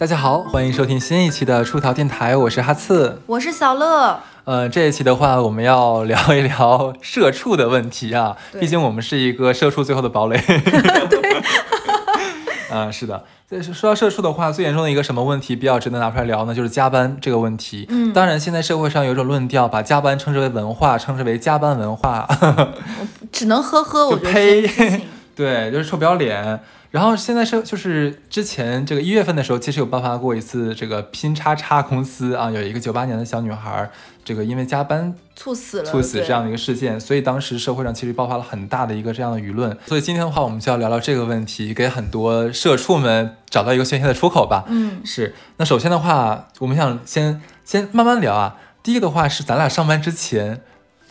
大家好，欢迎收听新一期的出逃电台，我是哈刺，我是小乐。呃，这一期的话，我们要聊一聊社畜的问题啊，毕竟我们是一个社畜最后的堡垒。对，嗯，是的。说到社畜的话，最严重的一个什么问题比较值得拿出来聊呢？就是加班这个问题。嗯，当然，现在社会上有一种论调，把加班称之为文化，称之为加班文化。只能呵呵，我呸！对，就是臭不要脸。然后现在是就是之前这个一月份的时候，其实有爆发过一次这个拼叉叉公司啊，有一个九八年的小女孩，这个因为加班猝死了，猝死这样的一个事件，所以当时社会上其实爆发了很大的一个这样的舆论。所以今天的话，我们就要聊聊这个问题，给很多社畜们找到一个宣泄的出口吧。嗯，是。那首先的话，我们想先先慢慢聊啊。第一个的话是咱俩上班之前，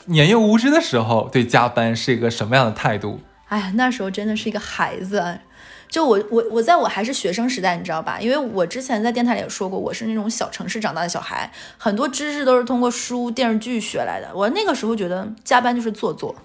年幼无知的时候，对加班是一个什么样的态度？哎呀，那时候真的是一个孩子。就我我我在我还是学生时代，你知道吧？因为我之前在电台里也说过，我是那种小城市长大的小孩，很多知识都是通过书、电视剧学来的。我那个时候觉得加班就是做作，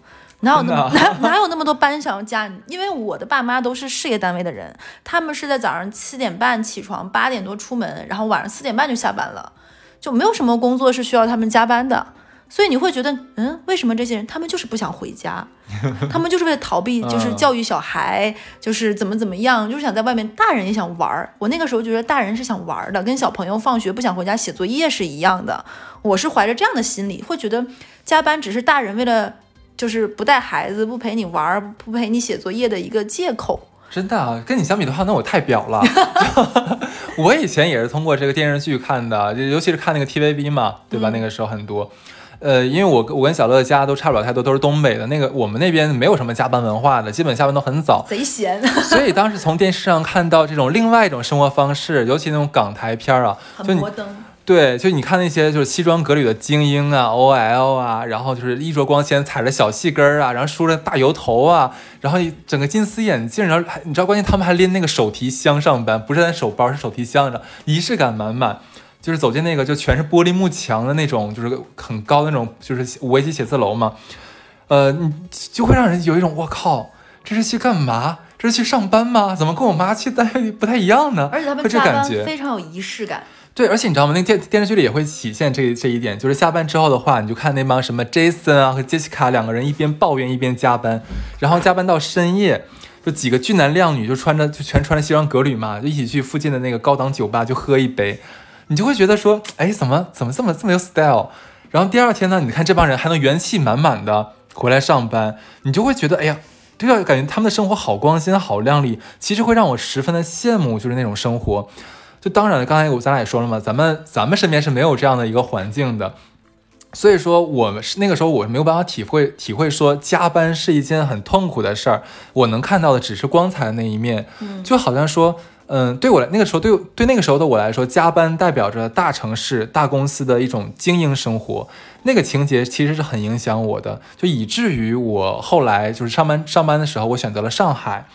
哪有那么哪 哪有那么多班想要加？因为我的爸妈都是事业单位的人，他们是在早上七点半起床，八点多出门，然后晚上四点半就下班了，就没有什么工作是需要他们加班的。所以你会觉得，嗯，为什么这些人他们就是不想回家，他们就是为了逃避，就是教育小孩，就是怎么怎么样，就是想在外面。大人也想玩儿。我那个时候觉得大人是想玩的，跟小朋友放学不想回家写作业是一样的。我是怀着这样的心理，会觉得加班只是大人为了就是不带孩子、不陪你玩、不陪你写作业的一个借口。真的啊，跟你相比的话，那我太表了。我以前也是通过这个电视剧看的，尤其是看那个 TVB 嘛，对吧？那个时候很多。呃，因为我我跟小乐家都差不了太多，都是东北的。那个我们那边没有什么加班文化的，基本下班都很早，贼闲。所以当时从电视上看到这种另外一种生活方式，尤其那种港台片儿啊，很摩登。对，就你看那些就是西装革履的精英啊，OL 啊，然后就是衣着光鲜，踩着小细跟儿啊，然后梳着大油头啊，然后整个金丝眼镜，然后还你知道，关键他们还拎那个手提箱上班，不是在手包，是手提箱着，仪式感满满。就是走进那个就全是玻璃幕墙的那种，就是很高的那种，就是五 A 级写字楼嘛，呃，你就会让人有一种我靠，这是去干嘛？这是去上班吗？怎么跟我妈去单位不太一样呢？而且他们加班非常有仪式感。对，而且你知道吗？那电电视剧里也会体现这这一点，就是下班之后的话，你就看那帮什么 Jason 啊和 Jessica 两个人一边抱怨一边加班，然后加班到深夜，就几个俊男靓女就穿着就全穿着西装革履嘛，就一起去附近的那个高档酒吧就喝一杯。你就会觉得说，哎，怎么怎么这么这么有 style？然后第二天呢，你看这帮人还能元气满满的回来上班，你就会觉得，哎呀，对啊，感觉他们的生活好光鲜、好亮丽，其实会让我十分的羡慕，就是那种生活。就当然了，刚才我咱俩也说了嘛，咱们咱们身边是没有这样的一个环境的，所以说我们是那个时候我没有办法体会体会说加班是一件很痛苦的事儿，我能看到的只是光彩的那一面，就好像说。嗯，对我来那个时候，对对那个时候的我来说，加班代表着大城市、大公司的一种精英生活，那个情节其实是很影响我的，就以至于我后来就是上班上班的时候，我选择了上海。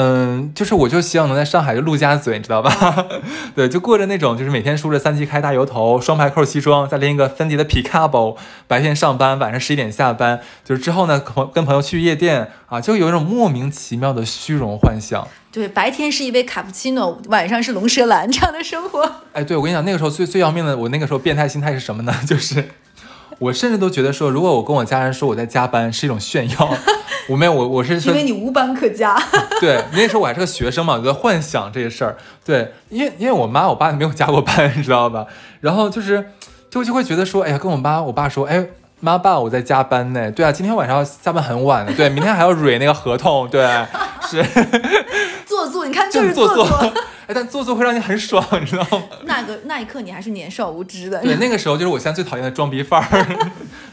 嗯，就是我就希望能在上海就陆家嘴，你知道吧？对，就过着那种就是每天梳着三七开大油头、双排扣西装，再拎一个芬迪的皮卡包，白天上班，晚上十一点下班，就是之后呢，朋跟朋友去夜店啊，就有一种莫名其妙的虚荣幻想。对，白天是一杯卡布奇诺，晚上是龙舌兰这样的生活。哎，对我跟你讲，那个时候最最要命的，我那个时候变态心态是什么呢？就是。我甚至都觉得说，如果我跟我家人说我在加班是一种炫耀，我没有，我我是因为你无班可加。对，那时候我还是个学生嘛，我在幻想这些事儿。对，因为因为我妈我爸没有加过班，你知道吧？然后就是就就会觉得说，哎呀，跟我妈我爸说，哎，妈爸我在加班呢。对啊，今天晚上要下班很晚的，对，明天还要蕊那个合同，对，是做作，你看就是做作。哎，但做作会让你很爽，你知道吗？那个那一刻你还是年少无知的。对，那个 时候就是我现在最讨厌的装逼范儿。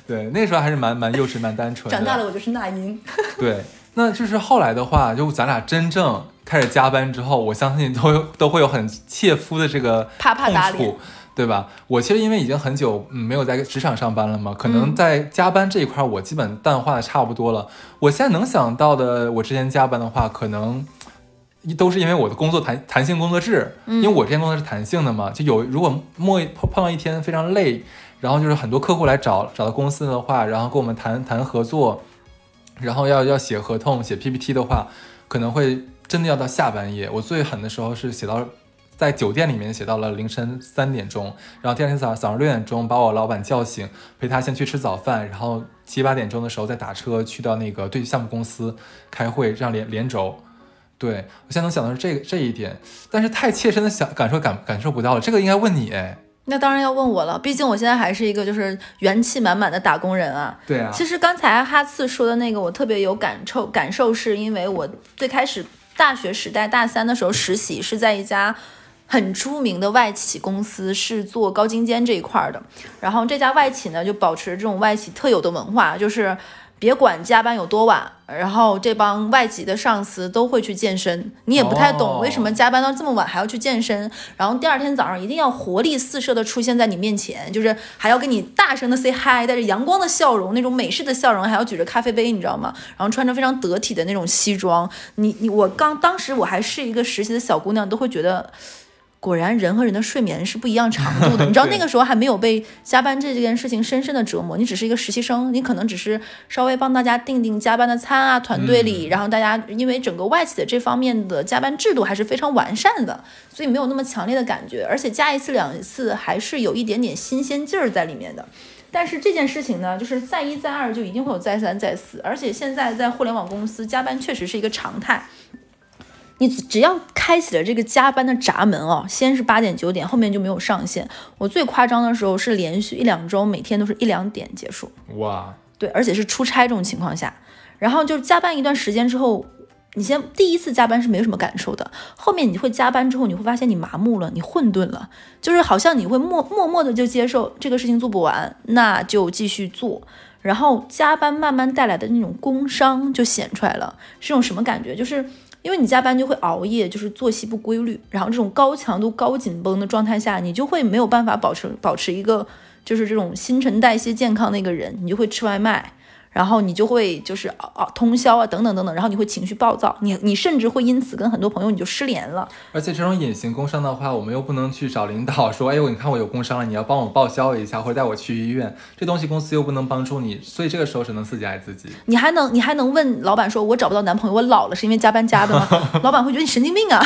对，那个时候还是蛮蛮幼稚、蛮单纯。长大了我就是那英。对，那就是后来的话，就咱俩真正开始加班之后，我相信都都会有很切肤的这个怕怕打脸，对吧？我其实因为已经很久嗯没有在职场上班了嘛，可能在加班这一块我基本淡化的差不多了。我现在能想到的，我之前加班的话，可能。都是因为我的工作弹弹性工作制，因为我之前工作是弹性的嘛，就有如果末碰碰到一天非常累，然后就是很多客户来找找到公司的话，然后跟我们谈谈合作，然后要要写合同写 PPT 的话，可能会真的要到下半夜。我最狠的时候是写到在酒店里面写到了凌晨三点钟，然后第二天早上早上六点钟把我老板叫醒，陪他先去吃早饭，然后七八点钟的时候再打车去到那个对项目公司开会，这样连连轴。对我现在能想到是这个这一点，但是太切身的想感受感感受不到了，这个应该问你哎。那当然要问我了，毕竟我现在还是一个就是元气满满的打工人啊。对啊。其实刚才哈次说的那个，我特别有感受，感受是因为我最开始大学时代大三的时候实习是在一家很出名的外企公司，是做高精尖这一块的。然后这家外企呢，就保持这种外企特有的文化，就是。别管加班有多晚，然后这帮外籍的上司都会去健身。你也不太懂为什么加班到这么晚还要去健身，然后第二天早上一定要活力四射的出现在你面前，就是还要跟你大声的 say hi，带着阳光的笑容，那种美式的笑容，还要举着咖啡杯，你知道吗？然后穿着非常得体的那种西装。你你我刚当时我还是一个实习的小姑娘，都会觉得。果然，人和人的睡眠是不一样长度的。你知道那个时候还没有被加班这件事情深深的折磨，你只是一个实习生，你可能只是稍微帮大家订订加班的餐啊，团队里，然后大家因为整个外企的这方面的加班制度还是非常完善的，所以没有那么强烈的感觉，而且加一次两次还是有一点点新鲜劲儿在里面的。但是这件事情呢，就是再一再二就一定会有再三再四，而且现在在互联网公司加班确实是一个常态。你只要开启了这个加班的闸门哦，先是八点九点，后面就没有上限。我最夸张的时候是连续一两周，每天都是一两点结束。哇，对，而且是出差这种情况下，然后就加班一段时间之后，你先第一次加班是没有什么感受的，后面你会加班之后，你会发现你麻木了，你混沌了，就是好像你会默默默的就接受这个事情做不完，那就继续做，然后加班慢慢带来的那种工伤就显出来了，是种什么感觉？就是。因为你加班就会熬夜，就是作息不规律，然后这种高强度、高紧绷的状态下，你就会没有办法保持保持一个就是这种新陈代谢健康的一个人，你就会吃外卖。然后你就会就是啊啊通宵啊等等等等，然后你会情绪暴躁，你你甚至会因此跟很多朋友你就失联了。而且这种隐形工伤的话，我们又不能去找领导说，哎我你看我有工伤了，你要帮我报销一下或者带我去医院，这东西公司又不能帮助你，所以这个时候只能自己爱自己。你还能你还能问老板说，我找不到男朋友，我老了是因为加班加的吗？老板会觉得你神经病啊，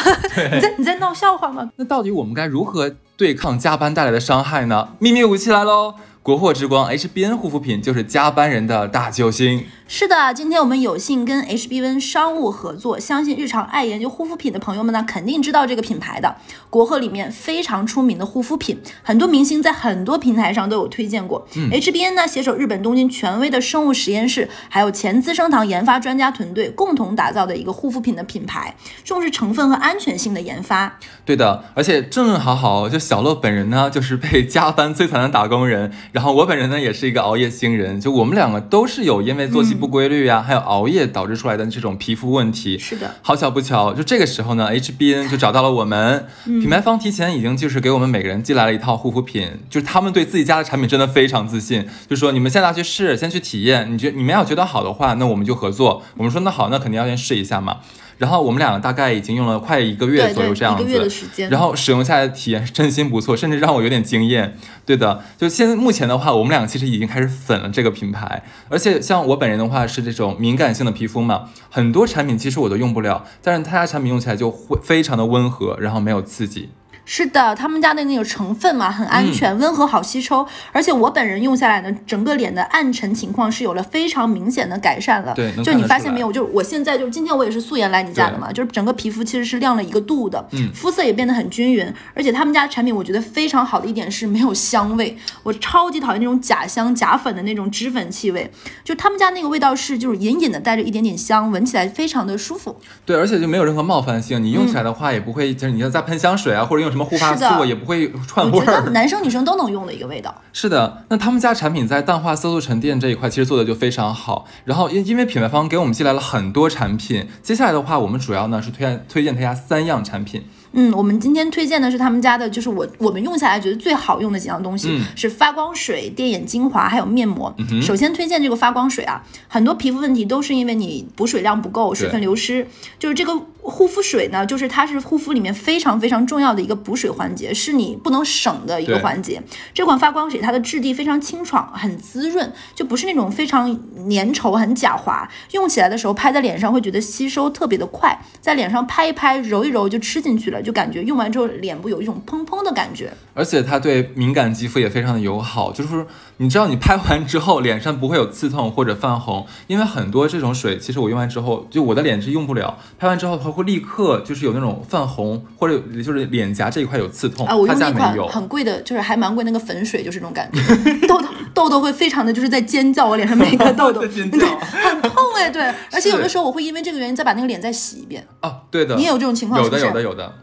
你在你在闹笑话吗？那到底我们该如何对抗加班带来的伤害呢？秘密武器来喽！国货之光 HBN 护肤品就是加班人的大救星。是的，今天我们有幸跟 HBN 商务合作，相信日常爱研究护肤品的朋友们呢，肯定知道这个品牌的。国货里面非常出名的护肤品，很多明星在很多平台上都有推荐过。HBN 呢携手日本东京权威的生物实验室，还有前资生堂研发专家团队，共同打造的一个护肤品的品牌，重视成分和安全性的研发。对的，而且正好好，就小乐本人呢，就是被加班摧残的打工人，然后我本人呢，也是一个熬夜星人，就我们两个都是有因为作息。不规律呀，还有熬夜导致出来的这种皮肤问题。是的，好巧不巧，就这个时候呢，HBN 就找到了我们。品牌方提前已经就是给我们每个人寄来了一套护肤品，就是他们对自己家的产品真的非常自信，就说你们现在去试，先去体验。你觉你们要觉得好的话，那我们就合作。我们说那好，那肯定要先试一下嘛。然后我们两个大概已经用了快一个月左右这样子，然后使用下来的体验是真心不错，甚至让我有点惊艳。对的，就现在目前的话，我们两个其实已经开始粉了这个品牌，而且像我本人的话是这种敏感性的皮肤嘛，很多产品其实我都用不了，但是他家产品用起来就会非常的温和，然后没有刺激。是的，他们家的那个成分嘛，很安全，温和，好吸收。而且我本人用下来呢，整个脸的暗沉情况是有了非常明显的改善了。对，就你发现没有？就是我现在就是今天我也是素颜来你家的嘛，就是整个皮肤其实是亮了一个度的，肤色也变得很均匀。而且他们家产品我觉得非常好的一点是没有香味，我超级讨厌那种假香假粉的那种脂粉气味。就他们家那个味道是就是隐隐的带着一点点香，闻起来非常的舒服。对，而且就没有任何冒犯性，你用起来的话也不会就是你要再喷香水啊，或者用什么。护发素也不会串味儿，男生女生都能用的一个味道。是的，那他们家产品在淡化色素沉淀这一块其实做的就非常好。然后因因为品牌方给我们寄来了很多产品，接下来的话我们主要呢是推荐推荐他家三样产品。嗯，我们今天推荐的是他们家的，就是我我们用下来觉得最好用的几样东西，是发光水、电眼精华还有面膜。首先推荐这个发光水啊，很多皮肤问题都是因为你补水量不够，水分流失。就是这个护肤水呢，就是它是护肤里面非常非常重要的一个补水环节，是你不能省的一个环节。这款发光水它的质地非常清爽，很滋润，就不是那种非常粘稠、很假滑。用起来的时候拍在脸上会觉得吸收特别的快，在脸上拍一拍、揉一揉就吃进去了，就感觉用完之后脸部有一种砰砰的感觉。而且它对敏感肌肤也非常的友好，就是说你知道你拍完之后脸上不会有刺痛或者泛红，因为很多这种水其实我用完之后，就我的脸是用不了，拍完之后它会立刻就是有那种泛红或者就是脸颊这一块有刺痛，啊，我它用那款。很贵的，就是还蛮贵那个粉水，就是这种感觉，痘痘痘痘会非常的就是在尖叫，我脸上每一个痘 痘在尖叫很痛哎，对，而且有的时候我会因为这个原因再把那个脸再洗一遍。哦，对的，你也有这种情况有的是不是有的有的，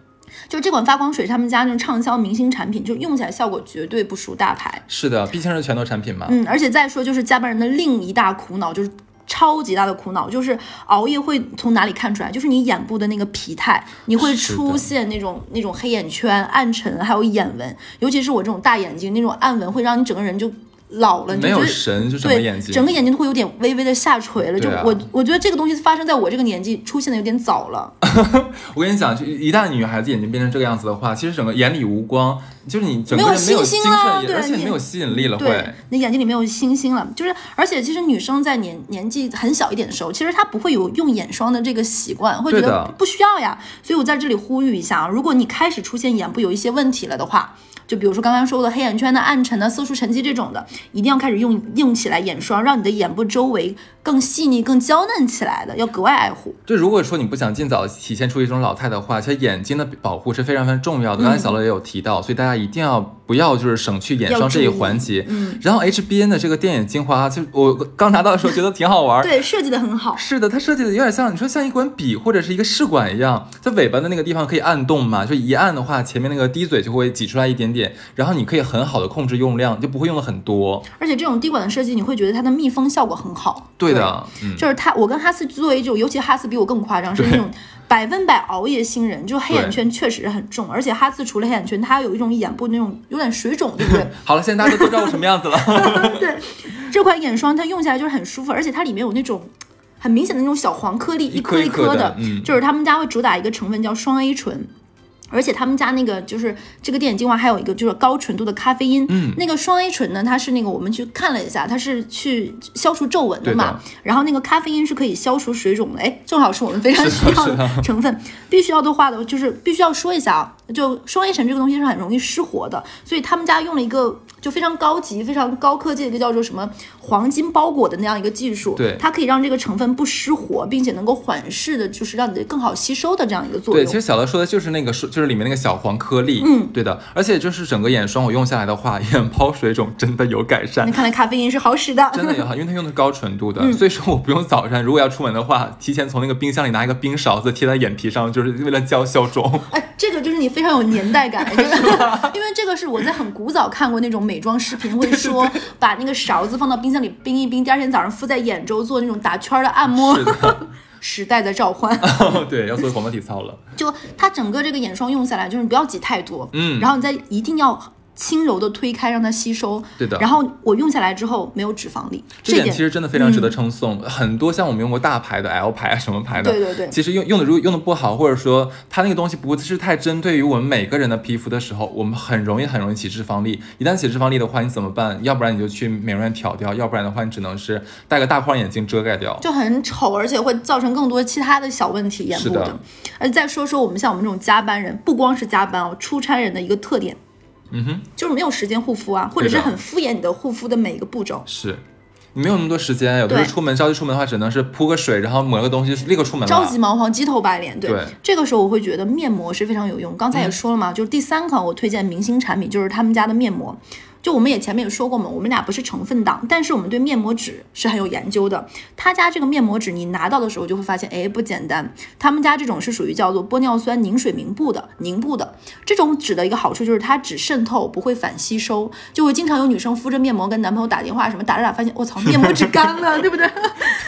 就这款发光水是他们家那种畅销明星产品，就用起来效果绝对不输大牌。是的，毕竟是拳头产品嘛。嗯，而且再说就是加班人的另一大苦恼就是。超级大的苦恼就是熬夜会从哪里看出来？就是你眼部的那个疲态，你会出现那种那种黑眼圈、暗沉，还有眼纹。尤其是我这种大眼睛，那种暗纹会让你整个人就老了，没有神就整个对，眼睛，整个眼睛都会有点微微的下垂了。就我我觉得这个东西发生在我这个年纪出现的有点早了。我跟你讲，就一旦女孩子眼睛变成这个样子的话，其实整个眼里无光，就是你整个没有人没有精信心了神，对你而且没有吸引力了，对会。，你眼睛里没有星星了，就是，而且其实女生在年年纪很小一点的时候，其实她不会有用眼霜的这个习惯，会觉得不需要呀。所以我在这里呼吁一下啊，如果你开始出现眼部有一些问题了的话，就比如说刚刚说的黑眼圈的暗沉的、色素沉积这种的，一定要开始用用起来眼霜，让你的眼部周围更细腻、更娇嫩起来的，要格外爱护。就如果说你不想尽早体现出一种老态的话，其实眼睛的保护是非常非常重要的。刚才小乐也有提到，所以大家一定要不要就是省去眼霜这一环节。嗯，然后 HBN 的这个电眼精华，就我刚拿到的时候觉得挺好玩。对，设计的很好。是的，它设计的有点像你说像一管笔或者是一个试管一样，在尾巴的那个地方可以按动嘛，就一按的话，前面那个滴嘴就会挤出来一点点，然后你可以很好的控制用量，就不会用的很多。而且这种滴管的设计，你会觉得它的密封效果很好。对的，嗯，就是它，我跟哈斯作为这种，尤其哈斯比我更夸张，是那种 百分百熬夜新人，就黑眼圈确实很重，而且哈斯除了黑眼圈，他还有一种眼部那种有点水肿，对不对？好了，现在大家都知道我什么样子了。对，这款眼霜它用起来就是很舒服，而且它里面有那种很明显的那种小黄颗粒，一颗一颗颗的嗯就是他们家会主打一个成分叫双 A 醇。而且他们家那个就是这个电影精华，还有一个就是高纯度的咖啡因。嗯，那个双 A 醇呢，它是那个我们去看了一下，它是去消除皱纹的嘛。的然后那个咖啡因是可以消除水肿的，哎，正好是我们非常需要的成分。必须要的话的，就是必须要说一下啊，就双 A 醇这个东西是很容易失活的，所以他们家用了一个就非常高级、非常高科技的一个叫做什么黄金包裹的那样一个技术，对它可以让这个成分不失活，并且能够缓释的，就是让你的更好吸收的这样一个作用对，其。实小乐说的就是那个，就是里面那个小黄颗粒。嗯对的。而且就是整个眼霜我用下来的话，眼泡水肿真的有改善那。看来咖啡因是好使的，真的有好，因为它用的是高纯度的，嗯所以说我不用早上如果要出门的话，提前从那个冰箱里拿一个冰勺子贴在眼皮上，就是为了消消肿。哎，这个就是你非常有年代感，就是因为这个是我在很古早看过那种美妆视频，会说把那个勺子放到冰箱里冰一冰，第二天早上敷在眼周做那种打圈儿的按摩。时代在召唤，对，要做广播体操了。就它整个这个眼霜用下来，就是你不要挤太多，嗯。然后你再一定要轻柔的推开，让它吸收。对的然后我用下来之后没有脂肪粒，这点其实真的非常值得称颂。很多像我们用过大牌的 L 牌啊什么牌的，对对对其实用用的如果用的不好，或者说它那个东西不是太针对于我们每个人的皮肤的时候，我们很容易很容易起脂肪粒。一旦起脂肪粒的话，你怎么办？要不然你就去美容院挑掉，要不然的话你只能是戴个大框眼镜遮盖掉。就很丑，而且会造成更多其他的小问题，眼部是的而且再说说我们像我们这种加班人，不光是加班哦，出差人的一个特点嗯哼，就是没有时间护肤啊，或者是很敷衍你的护肤的每一个步骤。是。你没有那么多时间，有的时候出门着急出门的话，只能是铺个水，然后抹个东西，立刻出门了。着急忙慌、鸡头白脸，对，对这个时候我会觉得面膜是非常有用。刚才也说了嘛，就是第三款我推荐明星产品就是他们家的面膜。就我们也前面也说过嘛，我们俩不是成分党，但是我们对面膜纸是很有研究的。他家这个面膜纸你拿到的时候就会发现，哎，不简单。他们家这种是属于叫做玻尿酸凝水凝布的凝布的这种纸的一个好处就是它只渗透不会反吸收，就会经常有女生敷着面膜跟男朋友打电话什么打着打着发现我操面膜纸干了，对不对？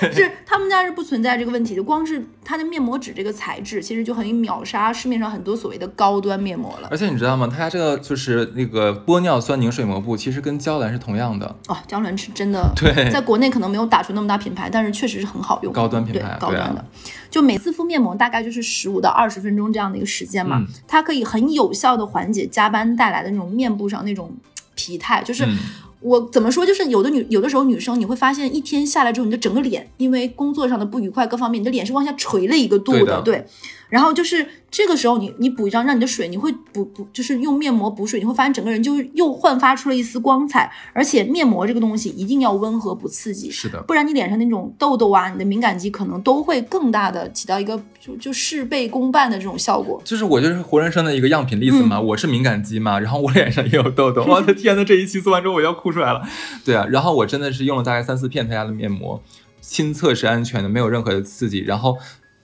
是他们家是不存在这个问题的，光是它的面膜纸这个材质，其实就可以秒杀市面上很多所谓的高端面膜了。而且你知道吗？他家这个就是那个玻尿酸凝水膜布，其实跟娇兰是同样的，哦，娇兰是真的，对在国内可能没有打出那么大品牌，但是确实是很好用，高端品牌高端的。就每次敷面膜大概就是十五到二十分钟这样的一个时间嘛，嗯它可以很有效的缓解加班带来的那种面部上那种疲态，就是。嗯我怎么说？就是有的女有的时候女生你会发现一天下来之后，你的整个脸因为工作上的不愉快各方面，你的脸是往下垂了一个度对的对。然后就是这个时候你你补一张让你的水，你会补补就是用面膜补水，你会发现整个人就是又焕发出了一丝光彩。而且面膜这个东西一定要温和不刺激，是的，不然你脸上那种痘痘啊，你的敏感肌可能都会更大的起到一个就就事倍功半的这种效果。就是我就是活生生的一个样品例子嗯嘛，我是敏感肌嘛，然后我脸上也有痘痘，我的天呐，这一期做完之后我要哭出来了。对啊，然后我真的是用了大概三四片他家的面膜，亲测是安全的，没有任何的刺激，然后。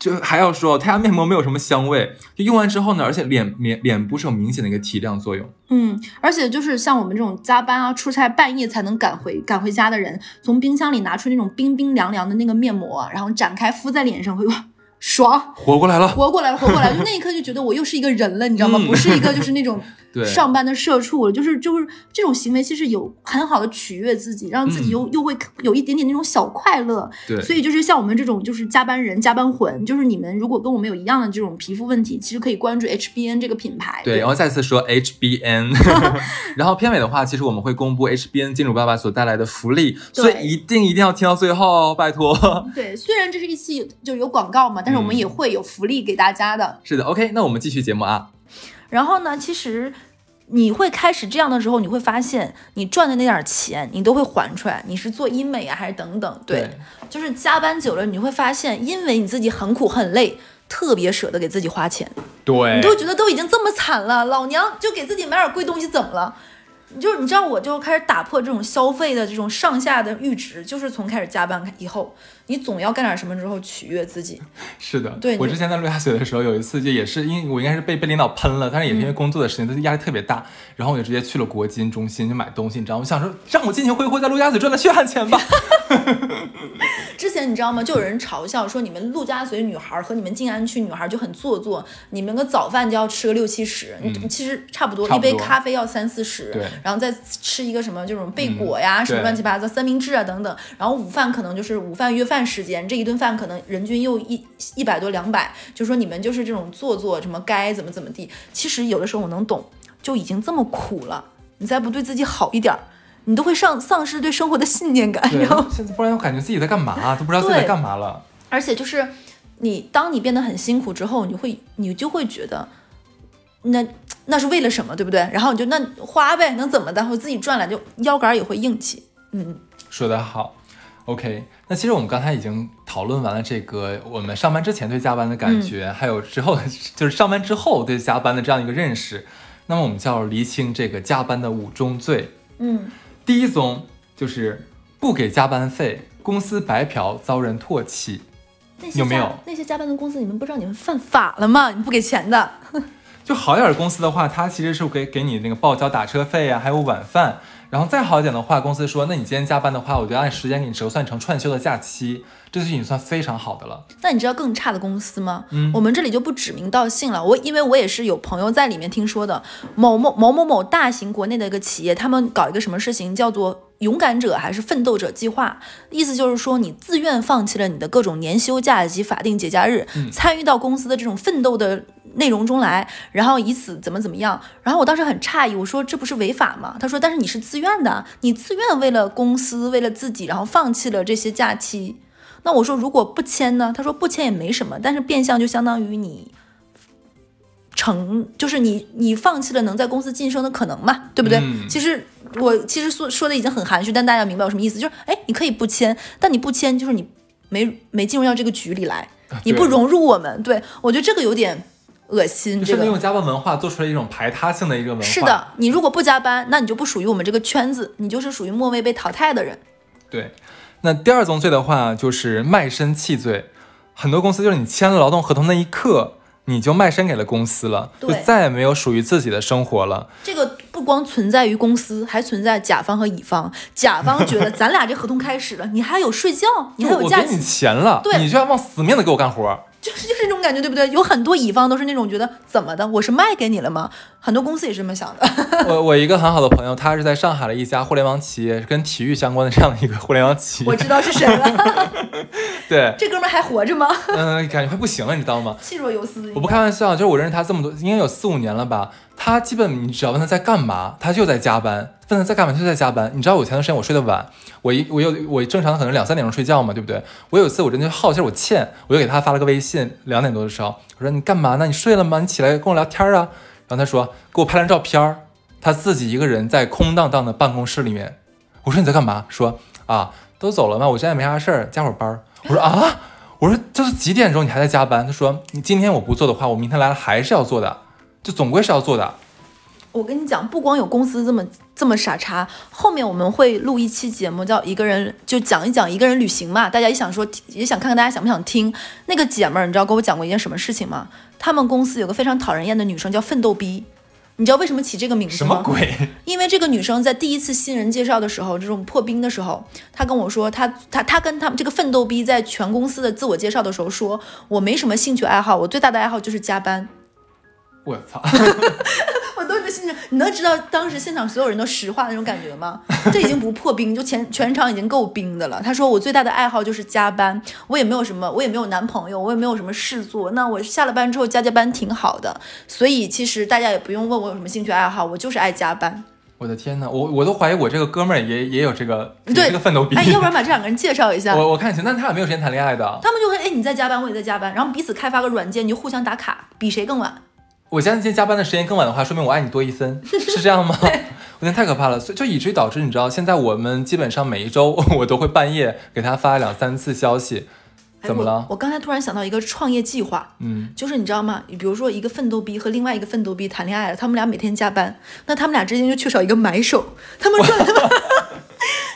就还要说，他家面膜没有什么香味，就用完之后呢，而且脸脸脸部是有明显的一个提亮作用。嗯，而且就是像我们这种加班啊、出差半夜才能赶回赶回家的人，从冰箱里拿出那种冰冰凉凉的那个面膜，然后展开敷在脸上，会哇爽，活过来了，活过来了，活过来了，就那一刻就觉得我又是一个人了，你知道吗？嗯。不是一个就是那种 上班的社畜了，就是就是这种行为其实有很好的取悦自己，让自己又、又会有一点点那种小快乐。嗯对，所以就是像我们这种就是加班人、加班魂，就是你们如果跟我们有一样的这种皮肤问题，其实可以关注 HBN 这个品牌。对，然后再次说 HBN，然后片尾的话，其实我们会公布 HBN 金主爸爸所带来的福利，所以一定一定要听到最后，拜托。对，虽然这是一期就有广告嘛，但是我们嗯也会有福利给大家的。是的，OK，那我们继续节目啊。然后呢，其实你会开始这样的时候，你会发现你赚的那点儿钱，你都会还出来。你是做医美啊，还是等等？对，就是加班久了，你会发现，因为你自己很苦很累，特别舍得给自己花钱。对你都觉得都已经这么惨了，老娘就给自己买点贵东西，怎么了？你就你知道，我就开始打破这种消费的这种上下的阈值，就是从开始加班以后，你总要干点什么之后取悦自己。是的，对我之前在陆家嘴的时候，有一次就也是因为我应该是被被领导喷了，但是也是因为工作的事情，他压力特别大，然后我就直接去了国金中心就买东西，你知道吗？我想说让我尽情挥霍在陆家嘴赚的血汗钱吧。之前你知道吗？就有人嘲笑说你们陆家嘴女孩和你们静安区女孩就很做作，你们个早饭就要吃个六七十，你其实差不多，一杯咖啡要三四十，然后再吃一个什么这种贝果呀，什么乱七八糟三明治啊等等，然后午饭可能就是午饭约饭时间，这一顿饭可能人均又一一百多两百，就说你们就是这种做作，什么该怎么怎么地。其实有的时候我能懂，就已经这么苦了，你再不对自己好一点儿，你都会丧丧失对生活的信念感，然后，现在不然我感觉自己在干嘛，都不知道自己在干嘛了。而且就是你，当你变得很辛苦之后，你会你就会觉得，那那是为了什么，对不对？然后你就那花呗，能怎么的？我自己赚来就腰杆儿也会硬气。嗯，说得好，OK。那其实我们刚才已经讨论完了这个我们上班之前对加班的感觉，还有之后就是上班之后对加班的这样一个认识。那么我们就要厘清这个加班的五宗罪。嗯，第一宗就是不给加班费，公司白嫖遭人唾弃。有没有那些加班的公司？你们不知道你们犯法了吗？你不给钱的。就好一点的公司的话，它其实是给给你那个报销打车费啊，还有晚饭。然后再好一点的话，公司说，那你今天加班的话，我就按时间给你折算成串休的假期，这就已经算非常好的了。那你知道更差的公司吗？嗯我们这里就不指名道姓了。我因为我也是有朋友在里面听说的，某某某某某大型国内的一个企业，他们搞一个什么事情叫做“勇敢者还是奋斗者计划”，意思就是说你自愿放弃了你的各种年休假以及法定节假日，参与到公司的这种奋斗的。内容中来，然后以此怎么怎么样，然后我当时很诧异，我说这不是违法吗？他说，但是你是自愿的，你自愿为了公司，为了自己，然后放弃了这些假期，那我说如果不签呢？他说不签也没什么，但是变相就相当于你成，就是你你放弃了能在公司晋升的可能嘛，对不对？嗯其实我其实说说的已经很含蓄，但大家明白我什么意思？就是哎，你可以不签，但你不签就是你没没进入到这个局里来，你不融入我们。对我觉得这个有点恶心，这个甚至用加班文化做出来一种排他性的一个文化。是，的，你如果不加班，那你就不属于我们这个圈子，你就是属于末位被淘汰的人。对。那第二宗罪的话，就是卖身契罪。很多公司就是你签了劳动合同那一刻，你就卖身给了公司了，就再也没有属于自己的生活了。这个不光存在于公司，还存在甲方和乙方。甲方觉得咱俩这合同开始了，你还有睡觉，你还有假期我给你，钱了，对你就要往死命的给我干活。就是就是这种感觉，对不对？有很多乙方都是那种觉得怎么的，我是卖给你了吗？很多公司也是这么想的。我我一个很好的朋友，他是在上海的一家互联网企业，跟体育相关的这样的一个互联网企业。我知道是谁了，对，这哥们儿还活着吗？嗯、感觉快不行了，你知道吗？气若游丝。我不开玩笑，就是我认识他这么多，应该有四五年了吧。他基本你只要问他在干嘛，他就在加班；问他在干嘛，他就在加班。你知道我前段时间我睡得晚，我一我有我正常可能两三点钟睡觉嘛，对不对？我有一次我真的好气，我欠，我就给他发了个微信，两点多的时候，我说你干嘛呢？你睡了吗？你起来跟我聊天啊。然后他说给我拍张照片，他自己一个人在空荡荡的办公室里面。我说你在干嘛？说啊都走了吗？我现在没啥事儿，加会儿班。我说啊，我说这是几点钟你还在加班？他说你今天我不做的话，我明天来了还是要做的，就总归是要做的。我跟你讲，不光有公司这么这么傻叉，后面我们会录一期节目，叫一个人就讲一讲一个人旅行嘛。大家也想说，也想看看大家想不想听。那个姐们儿，你知道跟我讲过一件什么事情吗？他们公司有个非常讨人厌的女生叫奋斗逼，你知道为什么起这个名字吗？什么鬼？因为这个女生在第一次新人介绍的时候，这种破冰的时候，她跟我说，她她她跟他们这个奋斗逼在全公司的自我介绍的时候说，我没什么兴趣爱好，我最大的爱好就是加班。我操！我都觉得现场，你能知道当时现场所有人都石化那种感觉吗？这已经不破冰，就全全场已经够冰的了。他说我最大的爱好就是加班，我也没有什么，我也没有男朋友，我也没有什么事做。那我下了班之后加加班挺好的，所以其实大家也不用问我有什么兴趣爱好，我就是爱加班。我的天呐，我我都怀疑我这个哥们儿也也有这个也对是个奋斗逼。哎，要不然把这两个人介绍一下。我我看行，但他俩没有时间谈恋爱的。他们就会哎你在加班，我也在加班，然后彼此开发个软件，你就互相打卡，比谁更晚。我现在今天加班的时间更晚的话，说明我爱你多一分，是这样吗？我觉得太可怕了，所以就以至于导致你知道，现在我们基本上每一周我都会半夜给他发两三次消息，哎怎么了我？我刚才突然想到一个创业计划，嗯，就是你知道吗？你比如说一个奋斗逼和另外一个奋斗逼谈恋爱了，他们俩每天加班，那他们俩之间就缺少一个买手，他们赚了那么，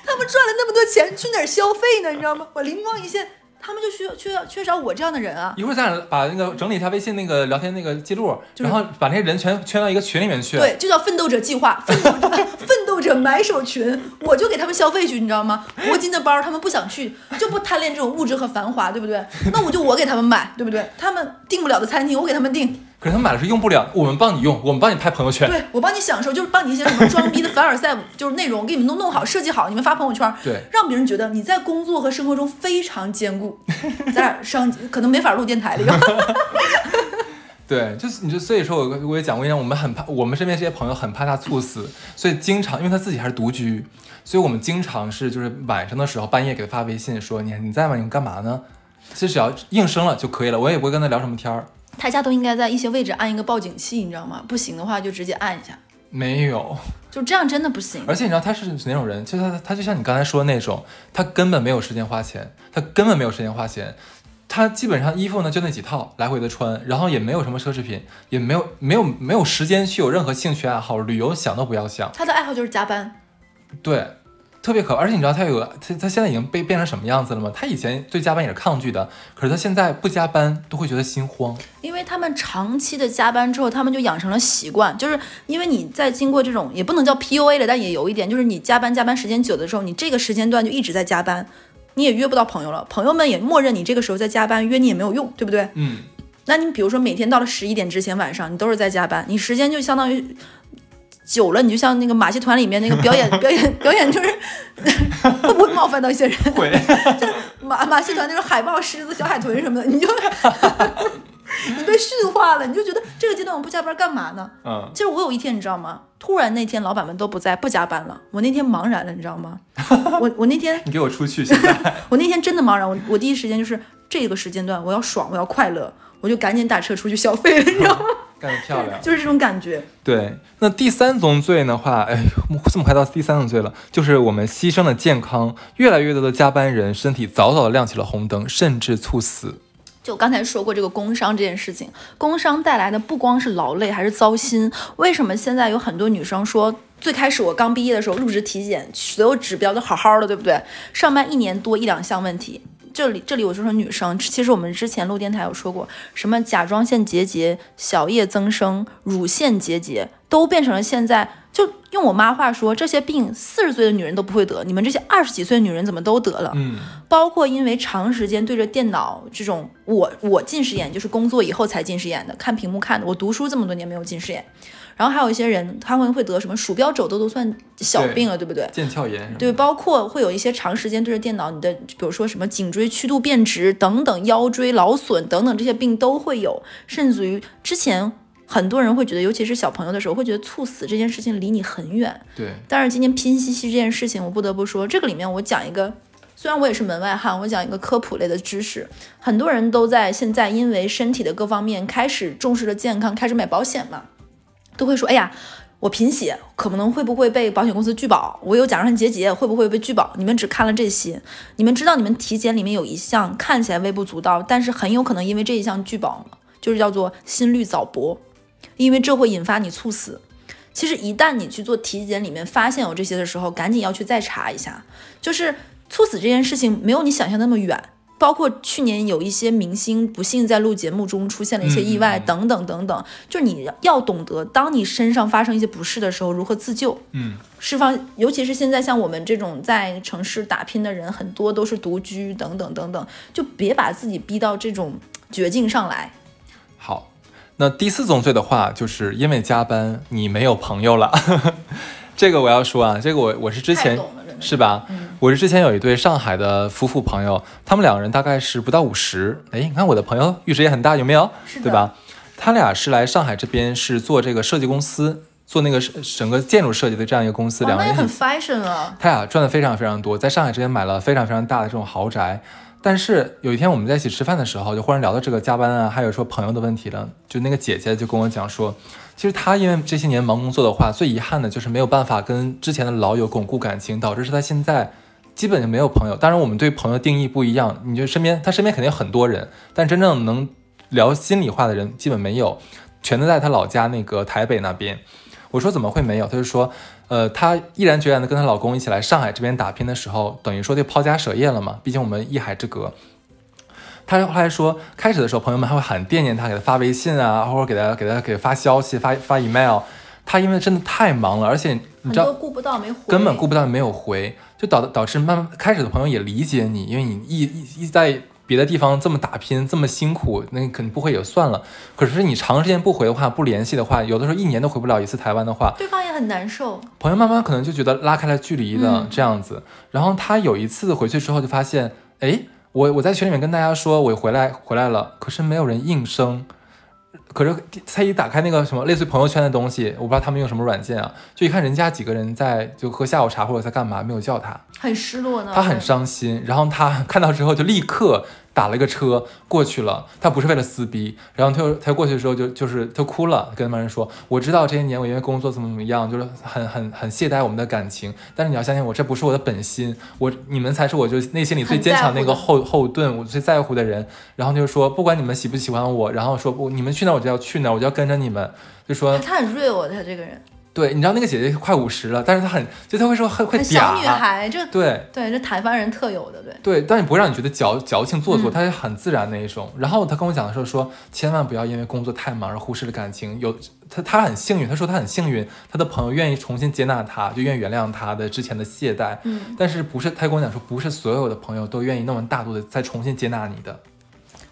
他们赚了那么多钱，去哪儿消费呢？你知道吗？我灵光一现，他们就需要缺要缺少我这样的人啊！一会儿咱俩把那个整理一下微信那个聊天那个记录，然后把那些人全圈到一个群里面去。对，就叫奋斗者计划，奋斗者奋斗者买手群，我就给他们消费去，你知道吗？铂金的包他们不想去，就不贪恋这种物质和繁华，对不对？那我就我给他们买，对不对？他们订不了的餐厅，我给他们订。可是他们买了是用不了，我们帮你用，我们帮你拍朋友圈。对我帮你享受，就是帮你一些什么装逼的凡尔赛，就是内容给你们弄弄好，设计好，你们发朋友圈，对让别人觉得你在工作和生活中非常兼顾。咱俩上可能没法录电台了又。对，就是你就所以说我我也讲过一样，我们很怕我们身边这些朋友很怕他猝死，所以经常因为他自己还是独居，所以我们经常是就是晚上的时候半夜给他发微信说你你在吗？你干嘛呢？其实只要应声了就可以了，我也不会跟他聊什么天儿。大家都应该在一些位置按一个报警器，你知道吗？不行的话就直接按一下，没有，就这样真的不行。而且你知道他是哪种人？就是他他就像你刚才说的那种，他根本没有时间花钱，他根本没有时间花钱。他基本上衣服呢就那几套来回的穿，然后也没有什么奢侈品，也没有没有没有时间去有任何兴趣爱好，旅游想都不要想。他的爱好就是加班，对，特别可怕。而且你知道他有个他他现在已经被变成什么样子了吗？他以前对加班也是抗拒的，可是他现在不加班都会觉得心慌。因为他们长期的加班之后，他们就养成了习惯，就是因为你在经过这种也不能叫 PUA 了，但也有一点，就是你加班加班时间久的时候，你这个时间段就一直在加班，你也约不到朋友了，朋友们也默认你这个时候在加班，约你也没有用，对不对？嗯，那你比如说每天到了十一点之前晚上，你都是在加班，你时间就相当于久了，你就像那个马戏团里面那个表演表 演表演，就是会不会冒犯到一些人？会。马马戏团那种海豹、狮子、小海豚什么的，你就 你被驯化了，你就觉得这个阶段我不加班干嘛呢？嗯，就是我有一天你知道吗？突然那天老板们都不在，不加班了，我那天茫然了，你知道吗？我我那天你给我出去！现在我那天真的茫然，我我第一时间就是这个时间段我要爽，我要快乐，我就赶紧打车出去消费了，你知道吗？干得漂亮。就是这种感觉。对，那第三宗罪的话，哎，这么快到第三宗罪了，就是我们牺牲了健康，越来越多的加班人身体早早的亮起了红灯，甚至猝死。就刚才说过这个工伤这件事情，工伤带来的不光是劳累，还是糟心。为什么现在有很多女生说，最开始我刚毕业的时候入职体检，所有指标都好好的，对不对？上班一年多一两项问题，这里这里我就说女生，其实我们之前录电台有说过，什么甲状腺结节、小叶增生、乳腺结节，都变成了现在就用我妈话说，这些病四十岁的女人都不会得，你们这些二十几岁的女人怎么都得了？嗯，包括因为长时间对着电脑这种，我我近视眼就是工作以后才近视眼的，看屏幕看的，我读书这么多年没有近视眼。然后还有一些人，他们会得什么鼠标肘都都算小病了，对不对？腱鞘炎对，包括会有一些长时间对着电脑，你的比如说什么颈椎曲度变直等等，腰椎劳损等等这些病都会有，甚至于之前很多人会觉得，尤其是小朋友的时候，会觉得猝死这件事情离你很远。对，但是今天拼夕夕这件事情，我不得不说，这个里面我讲一个，虽然我也是门外汉，我讲一个科普类的知识，很多人都在现在因为身体的各方面开始重视了健康，开始买保险嘛，都会说，哎呀。我贫血可能会不会被保险公司拒保？我有甲状腺结节会不会被拒保？你们只看了这些，你们知道你们体检里面有一项看起来微不足道，但是很有可能因为这一项拒保？就是叫做心率早搏，因为这会引发你猝死。其实一旦你去做体检里面发现有这些的时候，赶紧要去再查一下。就是猝死这件事情没有你想象那么远。包括去年有一些明星不幸在录节目中出现了一些意外，等等等等，就你要懂得，当你身上发生一些不适的时候，如何自救，嗯，释放。尤其是现在像我们这种在城市打拼的人，很多都是独居，等等等等，就别把自己逼到这种绝境上来。好，那第四宗罪的话，就是因为加班你没有朋友了。这个我要说啊，这个我我是之前是吧？我是之前有一对上海的夫妇朋友，他们两个人大概是不到五十。哎，你看我的朋友玉石也很大，有没有？对吧？他俩是来上海这边是做这个设计公司，做那个整个建筑设计的这样一个公司。两个人很 fashion 啊。他俩赚的非常非常多，在上海这边买了非常非常大的这种豪宅。但是有一天我们在一起吃饭的时候，就忽然聊到这个加班啊，还有说朋友的问题了。就那个姐姐就跟我讲说。其实她因为这些年忙工作的话，最遗憾的就是没有办法跟之前的老友巩固感情，导致是她现在基本就没有朋友。当然，我们对朋友定义不一样，你就身边他身边肯定有很多人，但真正能聊心里话的人基本没有，全都在他老家那个台北那边。我说怎么会没有？他就说，呃，她毅然决然的跟她老公一起来上海这边打拼的时候，等于说就抛家舍业了嘛，毕竟我们一海之隔。她后来说，开始的时候朋友们还会很惦念她，给她发微信啊，或者给她给她给他发消息、发发 email。她因为真的太忙了，而且你知道，顾不到没回，根本顾不到没有回，就导导致慢慢开始的朋友也理解你，因为你一一一在别的地方这么打拼，这么辛苦，那肯定不会也算了。可是你长时间不回的话，不联系的话，有的时候一年都回不了一次台湾的话，对方也很难受。朋友慢慢可能就觉得拉开了距离的这样子。然后他有一次回去之后就发现，哎。我我在群里面跟大家说，我回来回来了，可是没有人应声。可是他一打开那个什么类似朋友圈的东西，我不知道他们用什么软件啊，就一看人家几个人在就喝下午茶或者在干嘛，没有叫他，很失落呢。他很伤心，然后他看到之后就立刻。打了个车过去了，他不是为了撕逼，然后他又他过去的时候就就是他哭了，跟那帮人说，我知道这些年我因为工作怎么怎么样，就是很很很懈怠我们的感情，但是你要相信我，这不是我的本心，我你们才是我就内心里最坚强那个后后盾，我最在乎的人。然后就说不管你们喜不喜欢我，然后说不你们去哪我就要去哪，我就要跟着你们，就说他很 real，他这个人。对，你知道那个姐姐快五十了，但是她很，就她会说很会嗲，小女孩，这对对，这台湾人特有的，对对，但也不会让你觉得矫矫情做作，她是很自然那一种。然后她跟我讲的时候说，千万不要因为工作太忙而忽视了感情。有她，她很幸运，她说她很幸运，她的朋友愿意重新接纳她，就愿意原谅她的之前的懈怠。嗯，但是不是她跟我讲说，不是所有的朋友都愿意那么大度的再重新接纳你的。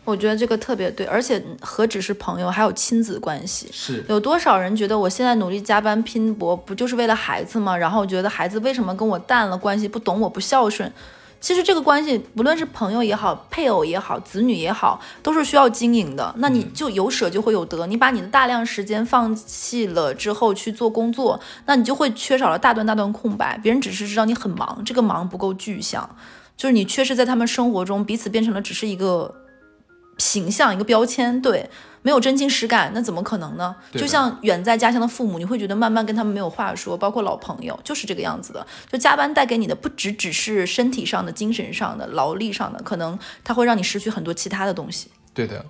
我觉得这个特别对，而且何止是朋友，还有亲子关系。是有多少人觉得我现在努力加班拼搏，不就是为了孩子吗？然后觉得孩子为什么跟我淡了关系，不懂我，不孝顺。其实这个关系，不论是朋友也好，配偶也好，子女也好，都是需要经营的。那你就有舍就会有得，你把你的大量时间放弃了之后去做工作，那你就会缺少了大段大段空白。别人只是知道你很忙，这个忙不够具象，就是你缺失在他们生活中，彼此变成了只是一个。形象一个标签，对，没有真情实感，那怎么可能呢？就像远在家乡的父母，你会觉得慢慢跟他们没有话说，包括老朋友，就是这个样子的。就加班带给你的不只只是身体上的、精神上的、劳力上的，可能它会让你失去很多其他的东西。对的。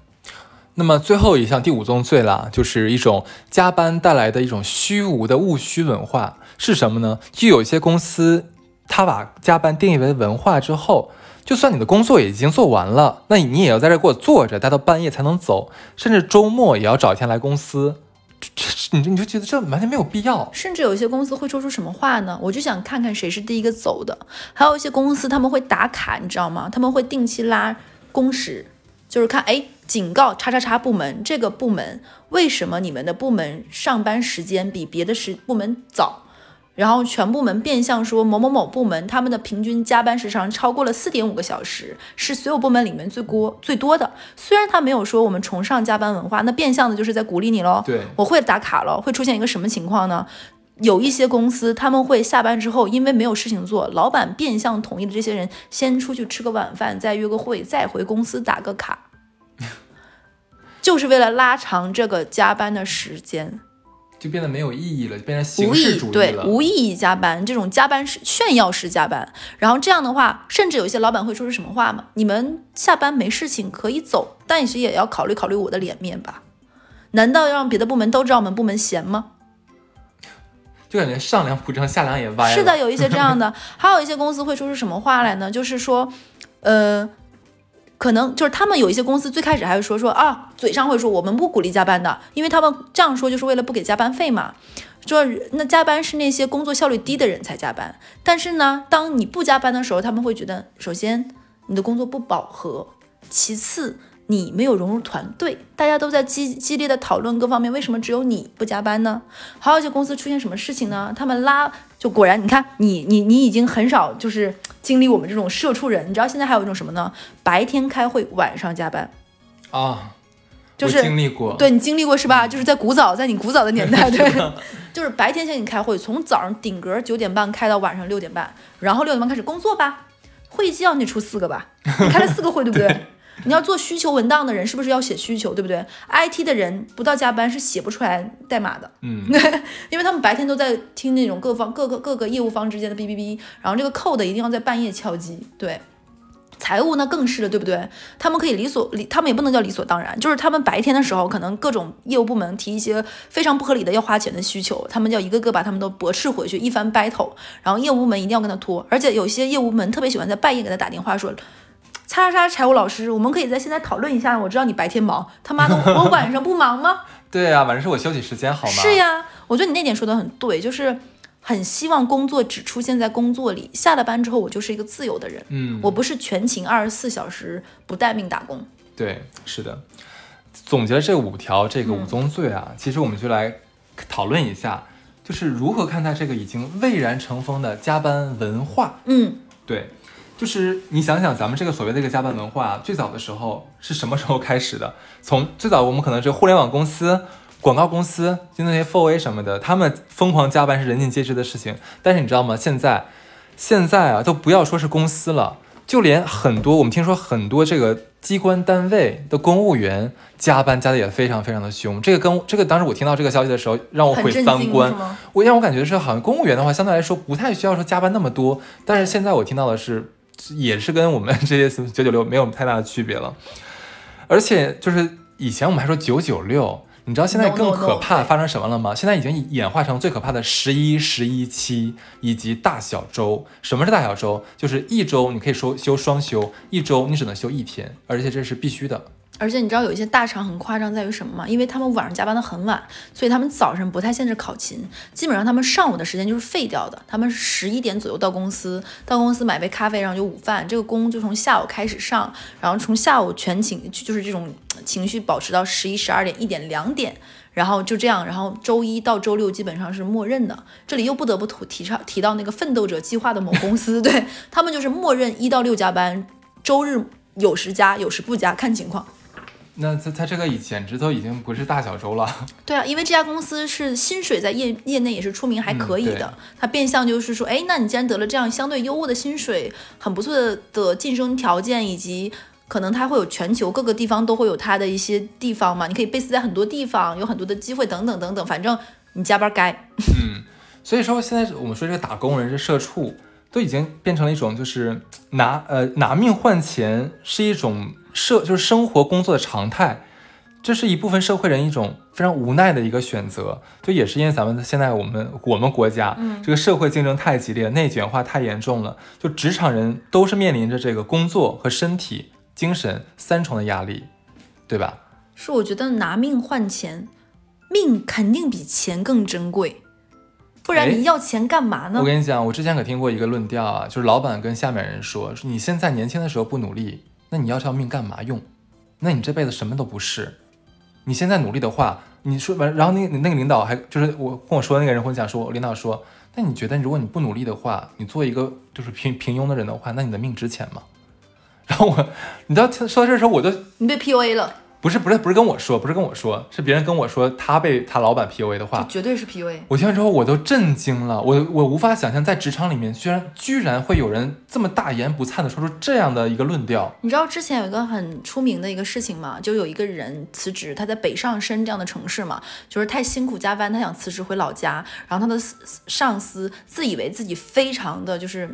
那么最后一项第五宗罪啦，就是一种加班带来的一种虚无的务虚文化是什么呢？就有一些公司，他把加班定义为文化之后。就算你的工作已经做完了，那你也要在这给我坐着，待到半夜才能走，甚至周末也要找一天来公司。这这，你你就觉得这完全没有必要。甚至有一些公司会说出什么话呢？我就想看看谁是第一个走的。还有一些公司他们会打卡，你知道吗？他们会定期拉工时，就是看哎，警告叉叉叉部门，这个部门为什么你们的部门上班时间比别的时部门早？然后全部门变相说某某某部门他们的平均加班时长超过了四点五个小时，是所有部门里面最多最多的。虽然他没有说我们崇尚加班文化，那变相的就是在鼓励你喽。对，我会打卡了，会出现一个什么情况呢？有一些公司他们会下班之后，因为没有事情做，老板变相同意的这些人先出去吃个晚饭，再约个会，再回公司打个卡，就是为了拉长这个加班的时间。就变得没有意义了，变成形式主义对了。无意义加班，这种加班是炫耀式加班。然后这样的话，甚至有一些老板会说出什么话嘛？你们下班没事情可以走，但是也要考虑考虑我的脸面吧。难道要让别的部门都知道我们部门闲吗？就感觉上梁不正下梁也歪。是的，有一些这样的，还有一些公司会说出什么话来呢？就是说，呃，可能就是他们有一些公司最开始还会说说啊，嘴上会说我们不鼓励加班的，因为他们这样说就是为了不给加班费嘛。说那加班是那些工作效率低的人才加班，但是呢，当你不加班的时候，他们会觉得，首先你的工作不饱和，其次你没有融入团队，大家都在激激烈的讨论各方面，为什么只有你不加班呢？还有一些公司出现什么事情呢？他们拉就果然，你看你你你已经很少就是经历我们这种社畜人，你知道现在还有一种什么呢？白天开会，晚上加班，啊，就是经历过。对你经历过是吧？就是在古早，在你古早的年代，对，就是白天先给你开会，从早上顶格九点半开到晚上六点半，然后六点半开始工作吧。会议纪要你得出四个吧？你开了四个会，对不对？你要做需求文档的人，是不是要写需求，对不对？IT 的人不到加班是写不出来代码的，嗯，因为他们白天都在听那种各方各个各个业务方之间的哔哔哔，然后这个 code 一定要在半夜敲击，对。财务那更是了，对不对？他们可以理所理，他们也不能叫理所当然，就是他们白天的时候，可能各种业务部门提一些非常不合理的要花钱的需求，他们就要一个个把他们都驳斥回去，一番 battle，然后业务部门一定要跟他拖，而且有些业务部门特别喜欢在半夜给他打电话说。叉叉财务老师，我们可以在现在讨论一下。我知道你白天忙，他妈的，我晚上不忙吗？对啊，晚上是我休息时间，好吗？是呀，我觉得你那点说的很对，就是很希望工作只出现在工作里，下了班之后我就是一个自由的人，嗯，我不是全勤二十四小时不待命打工。对，是的。总结了这五条这个五宗罪啊，其实我们就来讨论一下，就是如何看待这个已经蔚然成风的加班文化。嗯，对，就是你想想，咱们这个所谓的一个加班文化，最早的时候是什么时候开始的？从最早我们可能是互联网公司、广告公司，就那些 4A 什么的，他们疯狂加班是人尽皆知的事情。但是你知道吗？现在，现在啊，都不要说是公司了，就连很多我们听说很多这个机关单位的公务员加班加的也非常非常的凶。这个跟这个当时我听到这个消息的时候，让我毁三观？我让我感觉是好像公务员的话，相对来说不太需要说加班那么多，但是现在我听到的是，也是跟我们 这些九九六没有太大的区别了。而且就是以前我们还说九九六，你知道现在更可怕发生什么了吗？现在已经演化成最可怕的十一、十一期以及大小周。什么是大小周？就是一周你可以说休双休，一周你只能休一天，而且这是必须的。而且你知道有一些大厂很夸张在于什么吗？因为他们晚上加班的很晚，所以他们早上不太限制考勤，基本上他们上午的时间就是废掉的。他们十一点左右到公司，到公司买杯咖啡，然后就午饭，这个工就从下午开始上，然后从下午全情就是这种情绪保持到十一、十二点、一点、两点。然后就这样，然后周一到周六基本上是默认的。这里又不得不提倡提到那个奋斗者计划的某公司，对他们就是默认一到六加班，周日有时加，有时不加，看情况。那他他这个以简直都已经不是大小周了。对啊，因为这家公司是薪水在业业内也是出名还可以的，它变相就是说，哎，那你既然得了这样相对优渥的薪水，很不错的的晋升条件，以及可能它会有全球各个地方都会有它的一些地方嘛，你可以 base 在很多地方，有很多的机会等等等等，反正你加班该。嗯，所以说现在我们说这个打工人、这社畜，都已经变成了一种就是拿呃拿命换钱，是一种社就是生活工作的常态。这是一部分社会人一种非常无奈的一个选择，就也是因为咱们现在我们我们国家，嗯这个社会竞争太激烈，内卷化太严重了，就职场人都是面临着这个工作和身体、精神三重的压力，对吧？是我觉得拿命换钱，命肯定比钱更珍贵，不然哎你要钱干嘛呢我？跟你讲，我之前可听过一个论调啊，就是老板跟下面人说，说你现在年轻的时候不努力，那你要这条命干嘛用？那你这辈子什么都不是。你现在努力的话，你说完，然后那那个领导还就是我跟我说那个人我讲说，领导说，那你觉得如果你不努力的话，你做一个就是平平庸的人的话，那你的命值钱吗？然后我，你知道说到这儿时候，我就你被 PUA 了，不是不是不是跟我说，不是跟我说，是别人跟我说他被他老板 PUA 的这话，绝对是 PUA。我听完之后我都震惊了，我我无法想象在职场里面居然居然会有人这么大言不惭的说出这样的一个论调。你知道之前有一个很出名的一个事情吗？就有一个人辞职，他在北上深这样的城市嘛，就是太辛苦加班，他想辞职回老家，然后他的上司自以为自己非常的就是。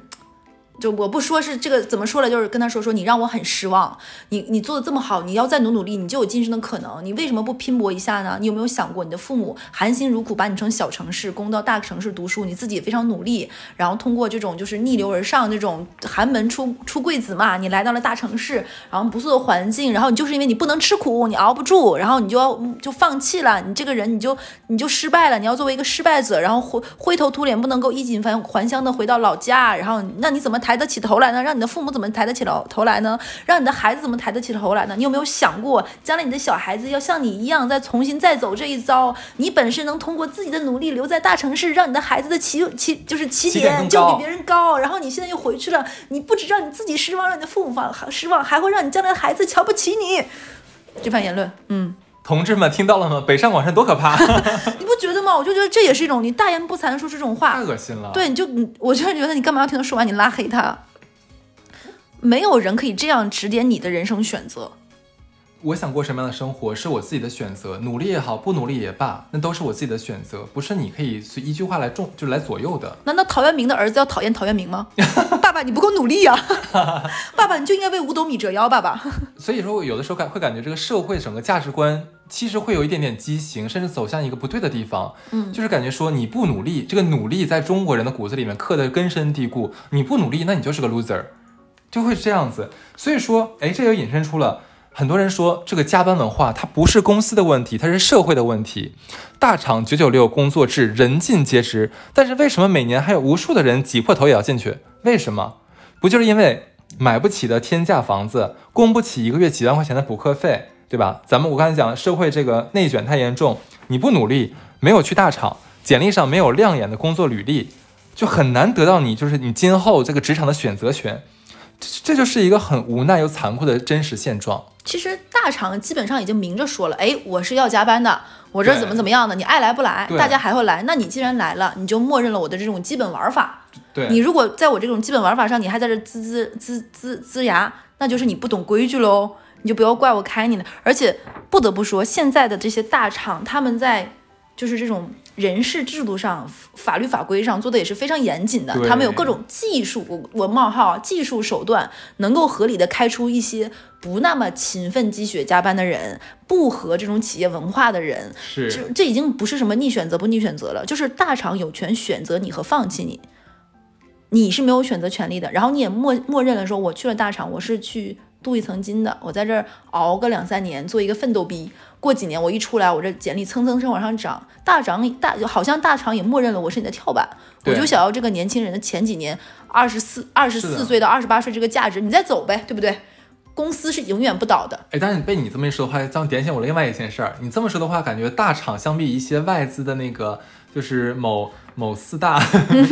就我不说是这个怎么说了，就是跟他说说你让我很失望，你你做的这么好，你要再努努力，你就有晋升的可能，你为什么不拼搏一下呢？你有没有想过你的父母含辛茹苦把你从小城市供到大城市读书，你自己也非常努力，然后通过这种就是逆流而上这种寒门出出贵子嘛，你来到了大城市，然后不错的环境，然后你就是因为你不能吃苦，你熬不住，然后你就要就放弃了，你这个人你就你就失败了，你要作为一个失败者，然后灰灰头土脸，不能够衣锦还还乡的回到老家，然后那你怎么抬得起头来呢？让你的父母怎么抬得起头头来呢？让你的孩子怎么抬得起头来呢？你有没有想过，将来你的小孩子要像你一样再重新再走这一遭？你本身能通过自己的努力留在大城市，让你的孩子的起起就是起点更高点就比别人高，然后你现在又回去了，你不止让你自己失望，让你的父母放失望，还会让你将来的孩子瞧不起你。这番言论，嗯，同志们听到了吗？北上广深多可怕，你不觉得吗？我就觉得这也是一种你大言不惭的说出这种话太，恶心了。，对，你就你，我就是觉得你干嘛要听他说完，你拉黑他？没有人可以这样指点你的人生选择。我想过什么样的生活是我自己的选择，努力也好，不努力也罢，那都是我自己的选择，不是你可以随一句话来重就来左右的。难道陶渊明的儿子要讨厌陶渊明吗？爸爸，你不够努力呀、爸爸，你就应该为五斗米折腰，爸爸。所以说，我有的时候感会感觉这个社会整个价值观其实会有一点点畸形，甚至走向一个不对的地方。嗯就是感觉说你不努力，这个努力在中国人的骨子里面刻得根深蒂固。你不努力，那你就是个 loser，就会这样子。所以说，哎，这又引申出了。很多人说这个加班文化，它不是公司的问题，它是社会的问题。大厂九九六工作制，人尽皆知，但是为什么每年还有无数的人挤破头也要进去？为什么？不就是因为买不起的天价房子，供不起一个月几万块钱的补课费，对吧？咱们我刚才讲，社会这个内卷太严重，你不努力，没有去大厂，简历上没有亮眼的工作履历，就很难得到你就是你今后这个职场的选择权。这这就是一个很无奈又残酷的真实现状。其实大厂基本上已经明着说了，哎，我是要加班的，我这怎么怎么样的，你爱来不来，大家还会来。那你既然来了，你就默认了我的这种基本玩法。对，你如果在我这种基本玩法上，你还在这滋滋滋滋呲牙，那就是你不懂规矩喽。你就不要怪我开你了。而且不得不说，现在的这些大厂，他们在就是这种人事制度上、法律法规上做的也是非常严谨的。他们有各种技术，我我冒号技术手段，能够合理的开出一些不那么勤奋积雪加班的人，不合这种企业文化的人。是这这已经不是什么逆选择不逆选择了，就是大厂有权选择你和放弃你，你是没有选择权利的。然后你也默默认了说，我去了大厂，我是去镀一层金的，我在这儿熬个两三年，做一个奋斗逼。过几年我一出来，我这简历蹭蹭蹭往上涨，大涨大好像大厂也默认了我是你的跳板，我就想要这个年轻人的前几年二十四二十四岁到二十八岁这个价值，你再走呗，对不对？公司是永远不倒的。哎，但是被你这么一说的话，这样点醒我另外一件事儿。你这么说的话，感觉大厂相比一些外资的那个，就是某某四大、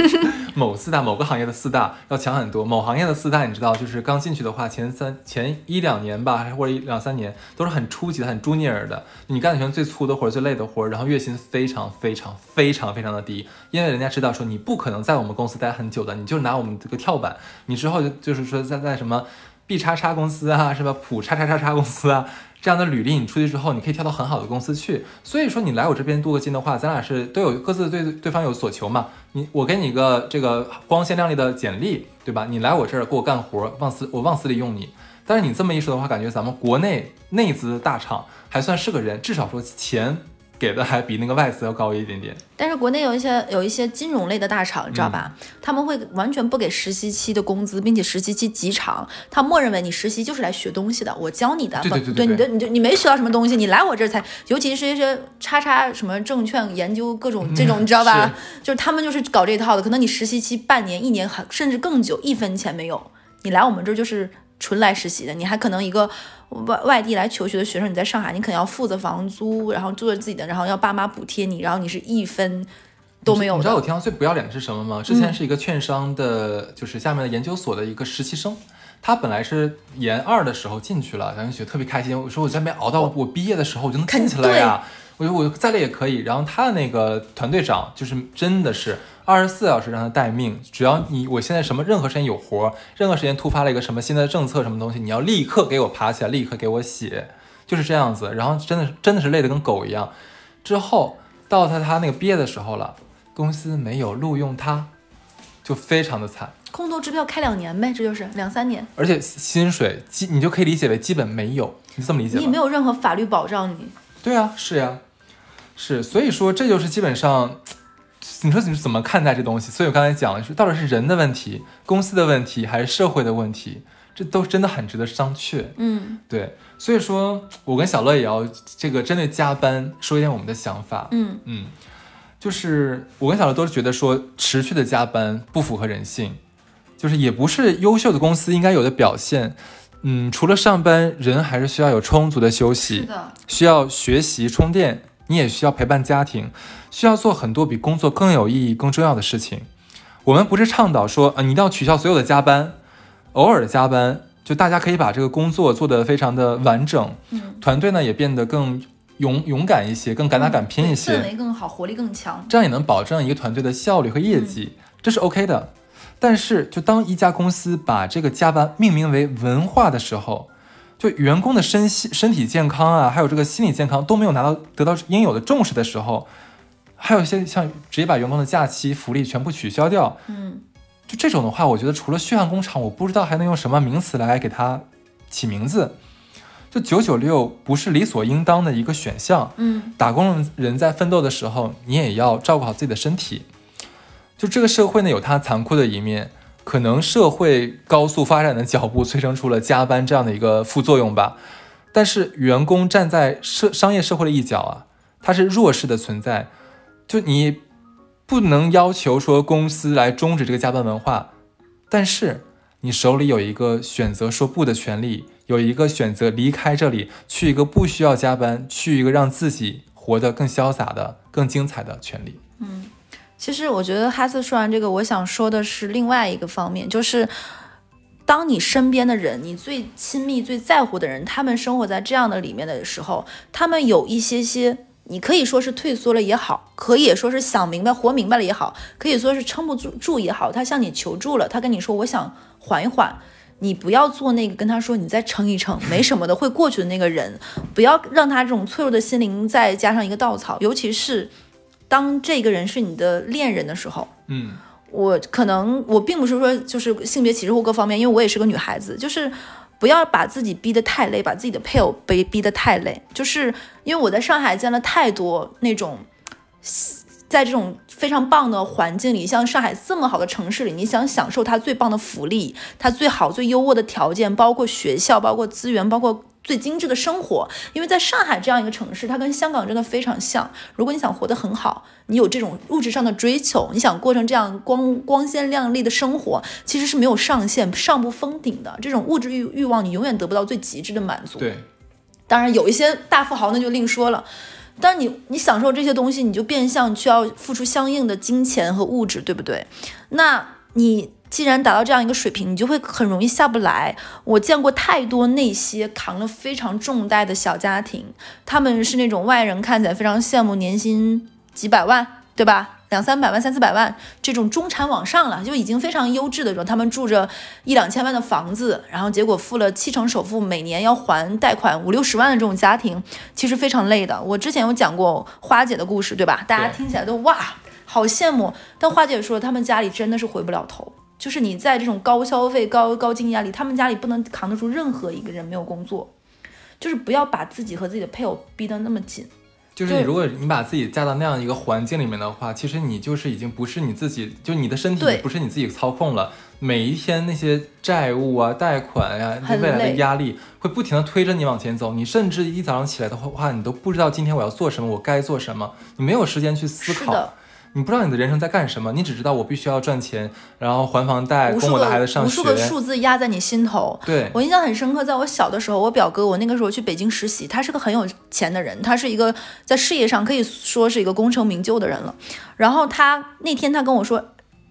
某四大某个行业的四大要强很多。某行业的四大，你知道，就是刚进去的话，前三前一两年吧，或者一两三年，都是很初级的、很 junior 的。你干的全最粗的活、最累的活，然后月薪非常非常非常非常的低，因为人家知道说你不可能在我们公司待很久的，你就拿我们这个跳板，你之后就就是说在在什么。B 叉叉公司啊，是吧？普叉叉叉叉公司啊，这样的履历你出去之后，你可以跳到很好的公司去。所以说你来我这边镀个金的话，咱俩是都有各自对对方有所求嘛。你我给你一个这个光鲜亮丽的简历，对吧？你来我这儿给我干活，往死我往死里用你。但是你这么一说的话，感觉咱们国内内资大厂还算是个人，至少说钱。给的还比那个外资要高一点点，但是国内有一些有一些金融类的大厂，你知道吧？他们会完全不给实习期的工资，并且实习期极长，他默认为你实习就是来学东西的，我教你的。对对对，对你的你就你没学到什么东西，你来我这儿才，尤其是一些叉叉什么证券研究各种这种，你知道吧？就是他们就是搞这套的，可能你实习期半年、一年，甚至更久，一分钱没有，你来我们这儿就是纯来实习的，你还可能一个。外外地来求学的学生，你在上海，你肯定要付的房租，然后住着自己的，然后要爸妈补贴你，然后你是一分都没有。你知道我听到最不要脸的是什么吗？之前是一个券商的，就是下面的研究所的一个实习生，他本来是研二的时候进去了，然后觉得特别开心，我说我在那边熬到我毕业的时候，我就能进去了呀。我觉得我再累也可以。然后他的那个团队长就是真的是。二十四小时让他待命，只要你我现在什么任何时间有活，任何时间突发了一个什么新的政策什么东西，你要立刻给我爬起来，立刻给我写，就是这样子。然后真的真的是累得跟狗一样。之后到他他那个毕业的时候了，公司没有录用他，就非常的惨。空头支票开两年呗，这就是两三年。而且薪水基你就可以理解为基本没有，你这么理解？你没有任何法律保障，你。对啊，是呀，是，所以说这就是基本上。你说你是怎么看待这东西？所以我刚才讲了，是到底是人的问题、公司的问题，还是社会的问题？这都真的很值得商榷。嗯，对。所以说我跟小乐也要这个针对加班说一点我们的想法。嗯嗯，就是我跟小乐都是觉得说持续的加班不符合人性，就是也不是优秀的公司应该有的表现。嗯，除了上班，人还是需要有充足的休息，需要学习充电。你也需要陪伴家庭，需要做很多比工作更有意义、更重要的事情。我们不是倡导说，呃，你一定要取消所有的加班，偶尔的加班，就大家可以把这个工作做得非常的完整，嗯，团队呢也变得更勇勇敢一些，更敢打敢拼一些，氛围更好，活力更强，这样也能保证一个团队的效率和业绩，这是 OK 的。但是，就当一家公司把这个加班命名为文化的时候，就员工的身心身体健康啊，还有这个心理健康都没有拿到得到应有的重视的时候，还有一些像直接把员工的假期福利全部取消掉，嗯，就这种的话，我觉得除了血汗工厂，我不知道还能用什么名词来给它起名字。就九九六不是理所应当的一个选项，嗯，打工人在奋斗的时候，你也要照顾好自己的身体。就这个社会呢，有它残酷的一面。可能社会高速发展的脚步催生出了加班这样的一个副作用吧，但是员工站在社商业社会的一角啊，他是弱势的存在，就你不能要求说公司来终止这个加班文化，但是你手里有一个选择说不的权利，有一个选择离开这里去一个不需要加班，去一个让自己活得更潇洒的、更精彩的权利。嗯。其实我觉得哈斯说完这个，我想说的是另外一个方面，就是当你身边的人，你最亲密、最在乎的人，他们生活在这样的里面的时候，他们有一些些，你可以说是退缩了也好，可以说是想明白、活明白了也好，可以说是撑不住住也好，他向你求助了，他跟你说我想缓一缓，你不要做那个跟他说你再撑一撑，没什么的，会过去的那个人，不要让他这种脆弱的心灵再加上一个稻草，尤其是。当这个人是你的恋人的时候，嗯，我可能我并不是说就是性别歧视或各方面，因为我也是个女孩子，就是不要把自己逼得太累，把自己的配偶被逼得太累，就是因为我在上海见了太多那种，在这种非常棒的环境里，像上海这么好的城市里，你想享受它最棒的福利，它最好最优渥的条件，包括学校，包括资源，包括。最精致的生活，因为在上海这样一个城市，它跟香港真的非常像。如果你想活得很好，你有这种物质上的追求，你想过成这样光光鲜亮丽的生活，其实是没有上限、上不封顶的。这种物质欲欲望，你永远得不到最极致的满足。对，当然有一些大富豪那就另说了。但是你你享受这些东西，你就变相需要付出相应的金钱和物质，对不对？那你。既然达到这样一个水平，你就会很容易下不来。我见过太多那些扛了非常重担的小家庭，他们是那种外人看起来非常羡慕，年薪几百万，对吧？两三百万、三四百万这种中产往上了，就已经非常优质的这种，他们住着一两千万的房子，然后结果付了七成首付，每年要还贷款五六十万的这种家庭，其实非常累的。我之前有讲过花姐的故事，对吧？大家听起来都哇，好羡慕。但花姐说，他们家里真的是回不了头。就是你在这种高消费、高高经济压力，他们家里不能扛得住任何一个人没有工作，就是不要把自己和自己的配偶逼得那么紧。就是你，如果你把自己嫁到那样一个环境里面的话，其实你就是已经不是你自己，就你的身体不是你自己操控了。每一天那些债务啊、贷款呀、很未来的压力会不停的推着你往前走。你甚至一早上起来的话，你都不知道今天我要做什么，我该做什么，你没有时间去思考。你不知道你的人生在干什么，你只知道我必须要赚钱，然后还房贷，供我的无数个孩子上学无数。个数字压在你心头。对，我印象很深刻，在我小的时候，我表哥，我那个时候去北京实习，他是个很有钱的人，他是一个在事业上可以说是一个功成名就的人了。然后他那天他跟我说，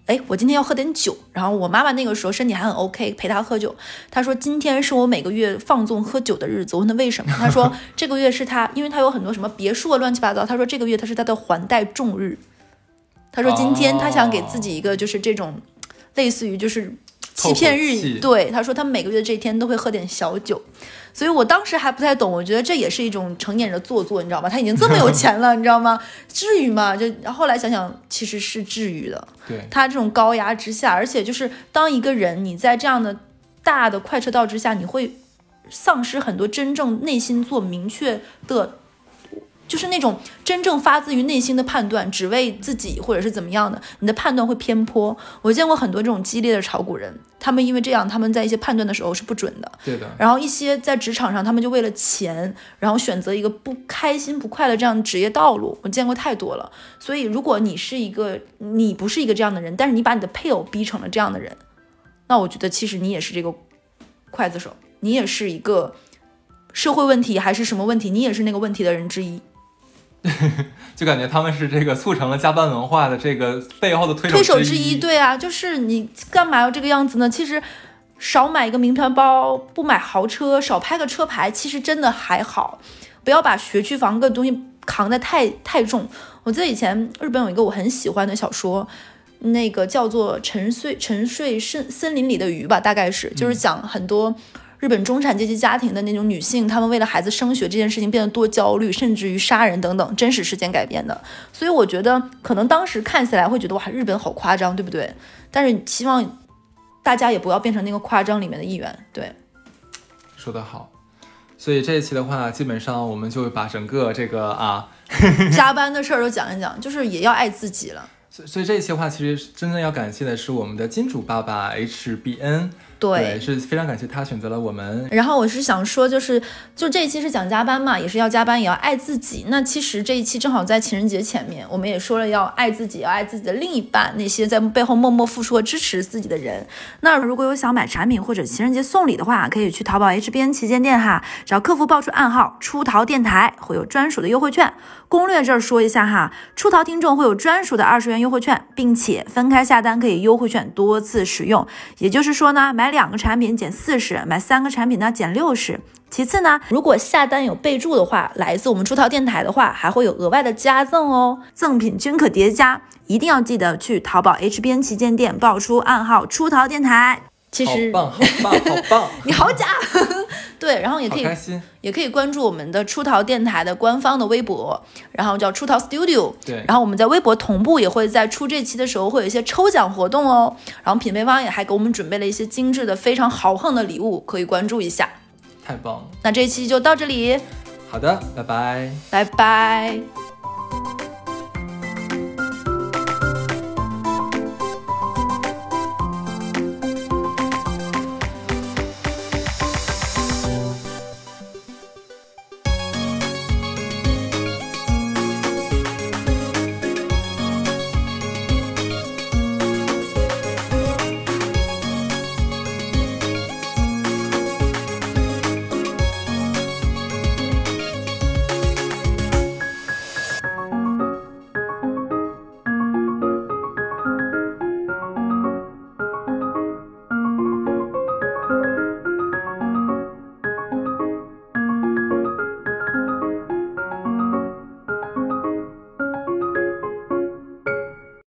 哎，我今天要喝点酒。然后我妈妈那个时候身体还很 OK，陪他喝酒。他说今天是我每个月放纵喝酒的日子。我问他为什么，他说这个月是他，因为他有很多什么别墅啊，乱七八糟。他说这个月他是他的还贷重日。他说今天他想给自己一个就是这种，类似于就是欺骗日对，他说他每个月这一天都会喝点小酒，所以我当时还不太懂，我觉得这也是一种成年人的做作，你知道吗？他已经这么有钱了，你知道吗？至于吗？就后来想想，其实是至于的。对，他这种高压之下，而且就是当一个人你在这样的大的快车道之下，你会丧失很多真正内心做明确的。就是那种真正发自于内心的判断，只为自己或者是怎么样的，你的判断会偏颇。我见过很多这种激烈的炒股人，他们因为这样，他们在一些判断的时候是不准的。对的，然后一些在职场上，他们就为了钱，然后选择一个不开心、不快乐这样的职业道路，我见过太多了。所以，如果你是一个，你不是一个这样的人，但是你把你的配偶逼成了这样的人，那我觉得其实你也是这个刽子手，你也是一个社会问题还是什么问题，你也是那个问题的人之一。就感觉他们是这个促成了加班文化的这个背后的推推手之之一，对啊，就是你干嘛要这个样子呢？其实少买一个名牌包，不买豪车，少拍个车牌，其实真的还好。不要把学区房个东西扛得太太重。我记得以前日本有一个我很喜欢的小说，那个叫做《沉睡沉睡森森林里的鱼》吧，大概是就是讲很多。日本中产阶级家庭的那种女性，她们为了孩子升学这件事情变得多焦虑，甚至于杀人等等，真实事件改编的。所以我觉得，可能当时看起来会觉得哇，日本好夸张，对不对？但是希望大家也不要变成那个夸张里面的一员。对，说得好。所以这一期的话，基本上我们就把整个这个啊，加班的事儿都讲一讲，就是也要爱自己了。所 所以这一期的话，其实真正要感谢的是我们的金主爸爸 HBN，对。是非常感谢他选择了我们。然后我是想说，就是就这一期是讲加班嘛，也是要加班，也要爱自己。那其实这一期正好在情人节前面，我们也说了要爱自己，要爱自己的另一半，那些在背后默默付出和支持自己的人。那如果有想买产品或者情人节送礼的话，可以去淘宝 HBN 旗舰店哈，找客服报出暗号“出逃电台”，会有专属的优惠券。攻略这儿说一下哈，出逃听众会有专属的二十元优惠券，并且分开下单可以优惠券多次使用。也就是说呢，买两个产品减四十，买三个产品呢减六十。其次呢，如果下单有备注的话，来自我们出逃电台的话，还会有额外的加赠哦，赠品均可叠加，一定要记得去淘宝 HBN 旗舰店报出暗号“出逃电台”。其实好棒，好棒，好棒，你好假，对，然后也可以。也可以关注我们的出逃电台的官方的微博，然后叫出逃 Studio。对然后我们在微博同步也会在出这期的时候会有一些抽奖活动哦。然后品味方也还给我们准备了一些精致的、非常豪横的礼物，可以关注一下。太棒了。那这期就到这里，好的，拜拜。拜拜。